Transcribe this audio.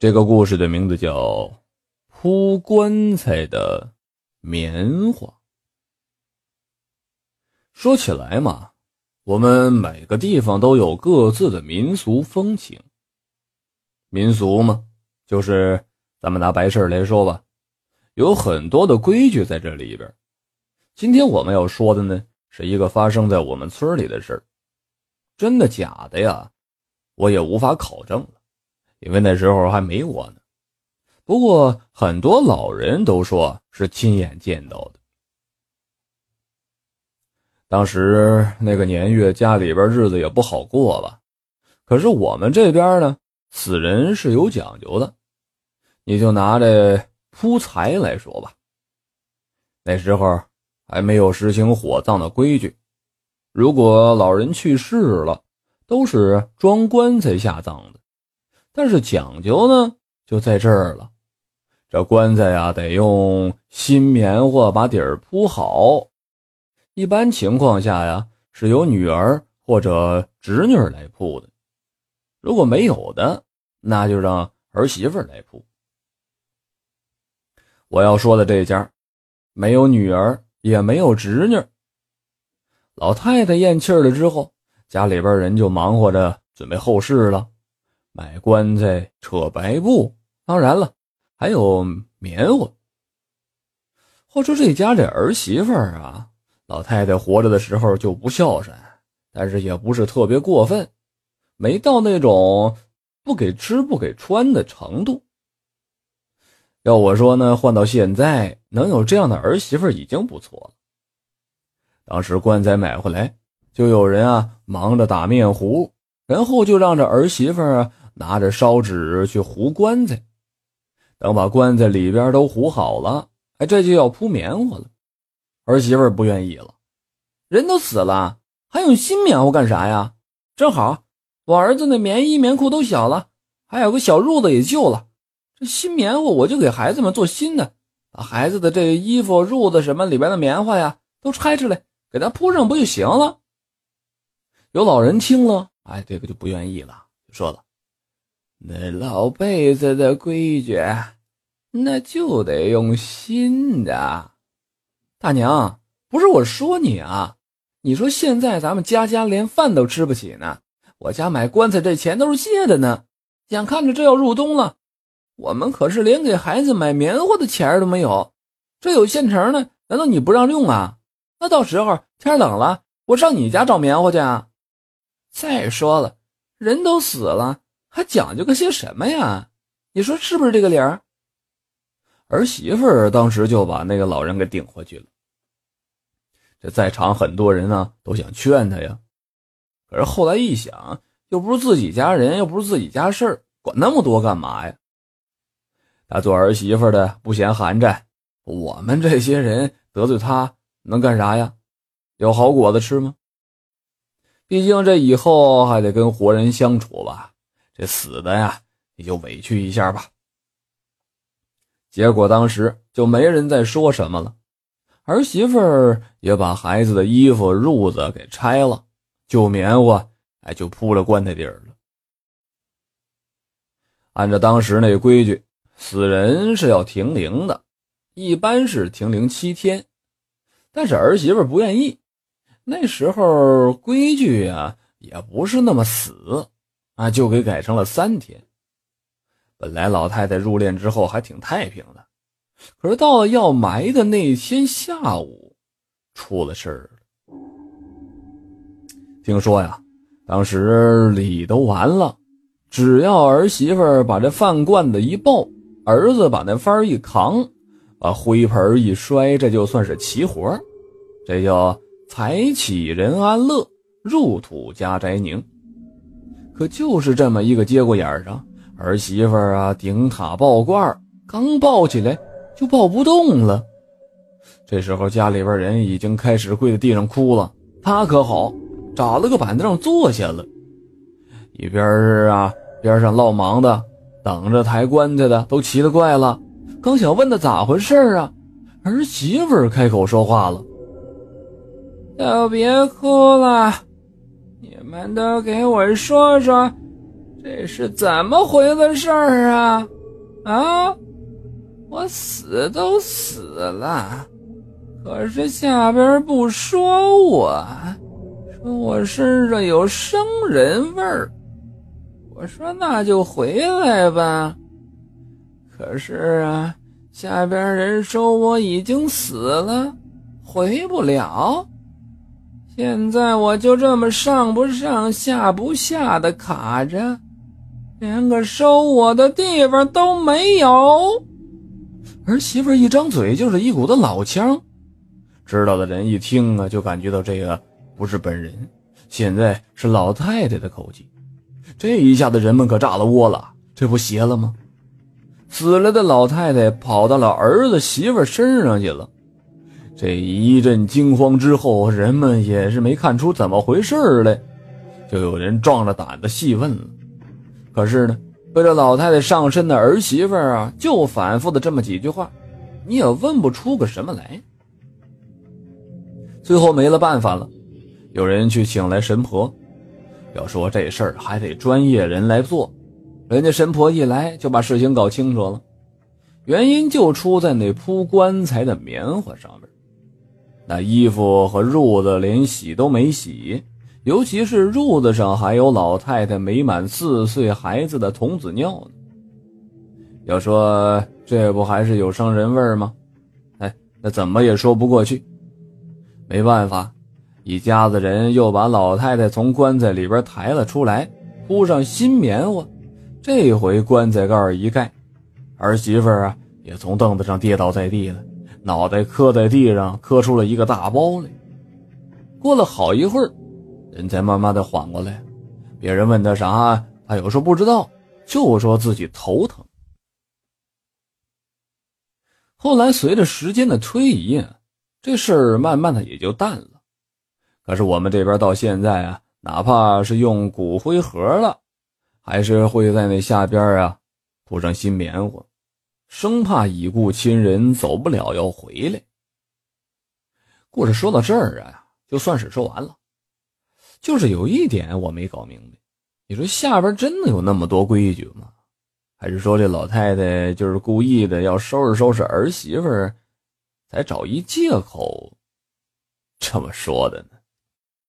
这个故事的名字叫《铺棺材的棉花》。说起来嘛，我们每个地方都有各自的民俗风情。民俗嘛，就是咱们拿白事来说吧，有很多的规矩在这里边。今天我们要说的呢，是一个发生在我们村里的事儿，真的假的呀？我也无法考证了。因为那时候还没我呢，不过很多老人都说是亲眼见到的。当时那个年月，家里边日子也不好过吧。可是我们这边呢，死人是有讲究的。你就拿这铺财来说吧，那时候还没有实行火葬的规矩，如果老人去世了，都是装棺材下葬的。但是讲究呢，就在这儿了。这棺材呀，得用新棉花把底儿铺好。一般情况下呀，是由女儿或者侄女来铺的。如果没有的，那就让儿媳妇来铺。我要说的这家，没有女儿，也没有侄女。老太太咽气了之后，家里边人就忙活着准备后事了。买棺材、扯白布，当然了，还有棉花。话说这家这儿媳妇儿啊，老太太活着的时候就不孝顺，但是也不是特别过分，没到那种不给吃不给穿的程度。要我说呢，换到现在能有这样的儿媳妇已经不错了。当时棺材买回来，就有人啊忙着打面糊，然后就让这儿媳妇啊。拿着烧纸去糊棺材，等把棺材里边都糊好了，哎，这就要铺棉花了。儿媳妇不愿意了，人都死了，还用新棉花干啥呀？正好我儿子那棉衣棉裤都小了，还有个小褥子也旧了，这新棉花我就给孩子们做新的，把孩子的这衣服、褥子什么里边的棉花呀都拆出来，给他铺上不就行了？有老人听了，哎，这个就不愿意了，就说了。那老辈子的规矩，那就得用新的。大娘，不是我说你啊，你说现在咱们家家连饭都吃不起呢，我家买棺材这钱都是借的呢。眼看着这要入冬了，我们可是连给孩子买棉花的钱都没有。这有现成的，难道你不让用啊？那到时候天冷了，我上你家找棉花去啊。再说了，人都死了。还讲究个些什么呀？你说是不是这个理儿？儿媳妇儿当时就把那个老人给顶回去了。这在场很多人呢，都想劝他呀，可是后来一想，又不是自己家人，又不是自己家事儿，管那么多干嘛呀？他做儿媳妇的不嫌寒碜，我们这些人得罪他能干啥呀？有好果子吃吗？毕竟这以后还得跟活人相处吧。这死的呀，你就委屈一下吧。结果当时就没人再说什么了，儿媳妇儿也把孩子的衣服、褥子给拆了，旧棉花哎就铺了棺材底儿了。按照当时那规矩，死人是要停灵的，一般是停灵七天，但是儿媳妇不愿意。那时候规矩啊，也不是那么死。啊，就给改成了三天。本来老太太入殓之后还挺太平的，可是到了要埋的那天下午，出了事儿。听说呀，当时礼都完了，只要儿媳妇把这饭罐子一抱，儿子把那幡一扛，把灰盆一摔，这就算是齐活这叫财起人安乐，入土家宅宁。可就是这么一个节骨眼上，儿媳妇啊顶塔抱罐刚抱起来就抱不动了。这时候家里边人已经开始跪在地上哭了，他可好，找了个板凳坐下了。一边是啊边上落忙的，等着抬棺材的都奇了怪了，刚想问他咋回事啊，儿媳妇儿开口说话了：“都别哭了。”你们都给我说说，这是怎么回的事儿啊？啊，我死都死了，可是下边不说我，说我身上有生人味儿。我说那就回来吧。可是啊，下边人说我已经死了，回不了。现在我就这么上不上下不下的卡着，连个收我的地方都没有。儿媳妇一张嘴就是一股子老腔，知道的人一听啊，就感觉到这个不是本人，现在是老太太的口气。这一下子人们可炸了窝了，这不邪了吗？死了的老太太跑到了儿子媳妇身上去了。这一阵惊慌之后，人们也是没看出怎么回事来，就有人壮着胆子细问了。可是呢，被这老太太上身的儿媳妇啊，就反复的这么几句话，你也问不出个什么来。最后没了办法了，有人去请来神婆，要说这事儿还得专业人来做。人家神婆一来就把事情搞清楚了，原因就出在那铺棺材的棉花上面。那衣服和褥子连洗都没洗，尤其是褥子上还有老太太没满四岁孩子的童子尿呢。要说这不还是有生人味吗？哎，那怎么也说不过去。没办法，一家子人又把老太太从棺材里边抬了出来，铺上新棉花。这回棺材盖一盖，儿媳妇啊也从凳子上跌倒在地了。脑袋磕在地上，磕出了一个大包来。过了好一会儿，人才慢慢的缓过来。别人问他啥，他有时候不知道，就说自己头疼。后来随着时间的推移，这事儿慢慢的也就淡了。可是我们这边到现在啊，哪怕是用骨灰盒了，还是会在那下边啊铺上新棉花。生怕已故亲人走不了要回来。故事说到这儿啊，就算是说完了。就是有一点我没搞明白，你说下边真的有那么多规矩吗？还是说这老太太就是故意的要收拾收拾儿媳妇，才找一借口这么说的呢？